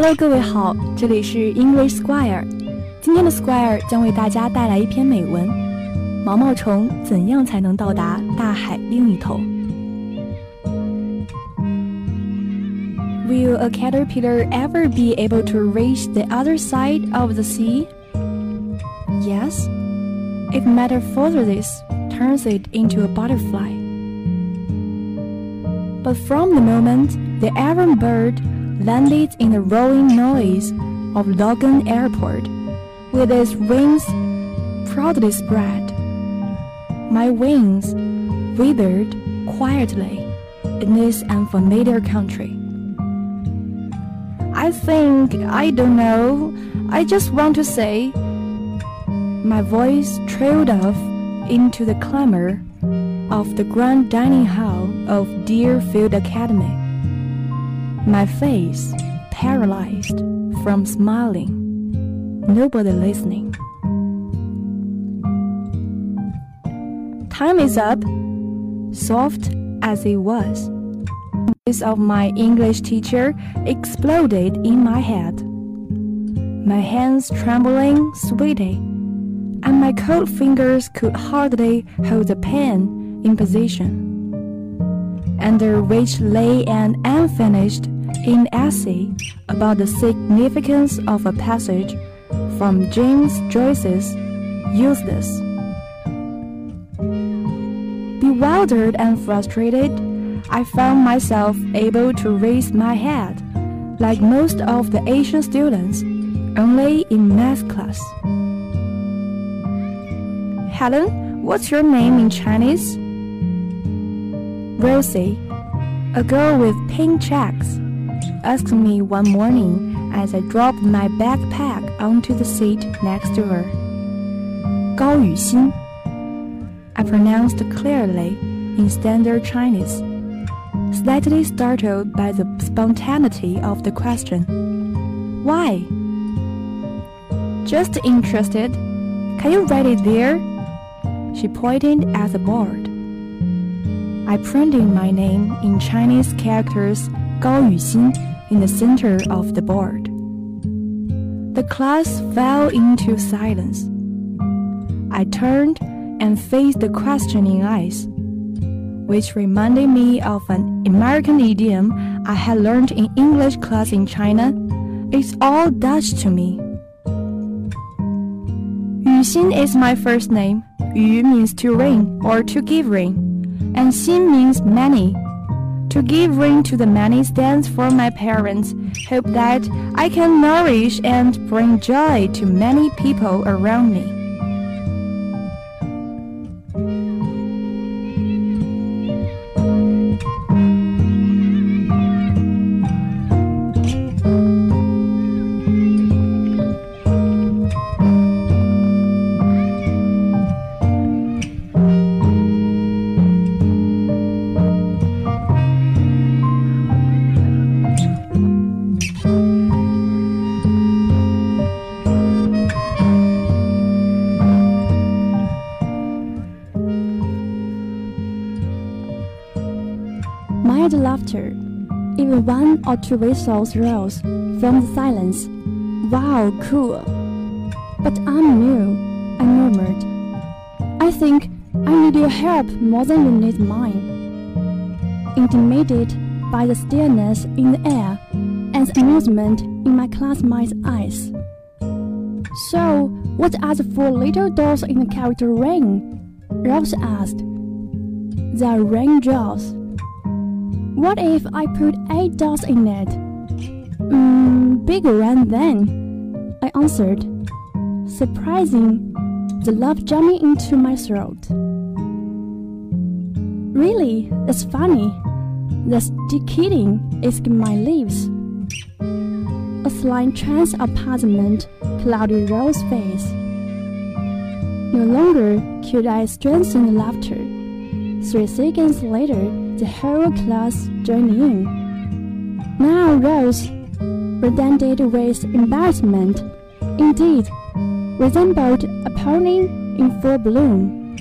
Hello，各位好，这里是 English Square。今天的 Square 将为大家带来一篇美文：毛毛虫怎样才能到达大海另一头？Will a caterpillar ever be able to reach the other side of the sea? Yes, if metamorphosis turns it into a butterfly. But from the moment the errant bird landed in the roaring noise of Logan Airport, with its wings proudly spread, my wings withered quietly in this unfamiliar country. I think, I don't know, I just want to say, my voice trailed off into the clamor of the grand dining hall of Deerfield Academy. My face paralyzed from smiling, nobody listening. Time is up, soft as it was. The voice of my English teacher exploded in my head. My hands trembling sweaty, and my cold fingers could hardly hold the pen in position. Under which lay an unfinished in essay about the significance of a passage from James Joyce's Ulysses. Bewildered and frustrated, I found myself able to raise my head, like most of the Asian students, only in math class. Helen, what's your name in Chinese? Rosie, a girl with pink checks asked me one morning as I dropped my backpack onto the seat next to her. Gao Yuxin, I pronounced clearly in standard Chinese, slightly startled by the spontaneity of the question. Why? Just interested. Can you write it there? She pointed at the board. I printed my name in Chinese characters Gao Yuxin in the center of the board. The class fell into silence. I turned and faced the questioning eyes, which reminded me of an American idiom I had learned in English class in China. It's all Dutch to me. Yuxin is my first name. Yu means to ring or to give ring, and Xin means many. To give rain to the many stands for my parents' hope that I can nourish and bring joy to many people around me. Laughter. Even one or two whistles rose from the silence. Wow, cool. But I'm new, I murmured. I think I need your help more than you need mine. Intimidated by the stillness in the air and the amusement in my classmates' eyes. So, what are the four little doors in the character ring? Rose asked. They're raindrops. What if I put eight dots in it? Mm, bigger than then, I answered, surprising the love jumping into my throat. Really, that's funny. That's kidding, asked my lips. A slight trace of puzzlement clouded Rose's face. No longer could I strengthen the laughter. Three seconds later, the whole class joined in. Now Rose, redundant with embarrassment, indeed, resembled a pony in full bloom.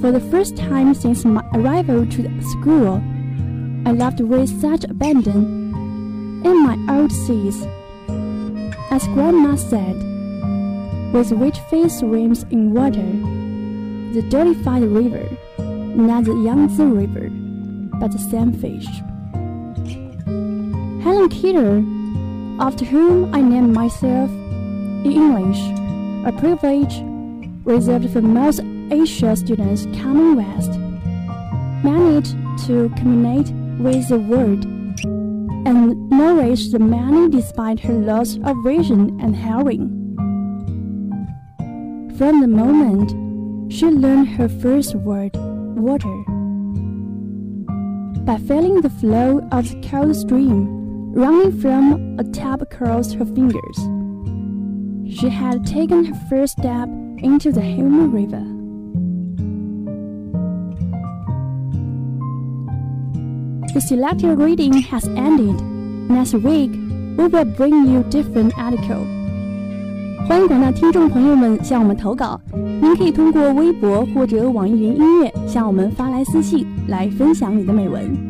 For the first time since my arrival to school, I laughed with such abandon in my old seas. As Grandma said, with which face swims in water, the Deerfield river, not the Yangtze River, but the same fish. Helen Keller, after whom I named myself in English, a privilege reserved for most Asia students coming west, managed to communicate with the world and nourish the many despite her loss of vision and hearing. From the moment she learned her first word, water, by feeling the flow of the cold stream running from a tap across her fingers. She had taken her first step into the human river. The selected reading has ended. Next week, we will bring you different article. 欢迎广大听众朋友们向我们投稿，您可以通过微博或者网易云音乐向我们发来私信，来分享你的美文。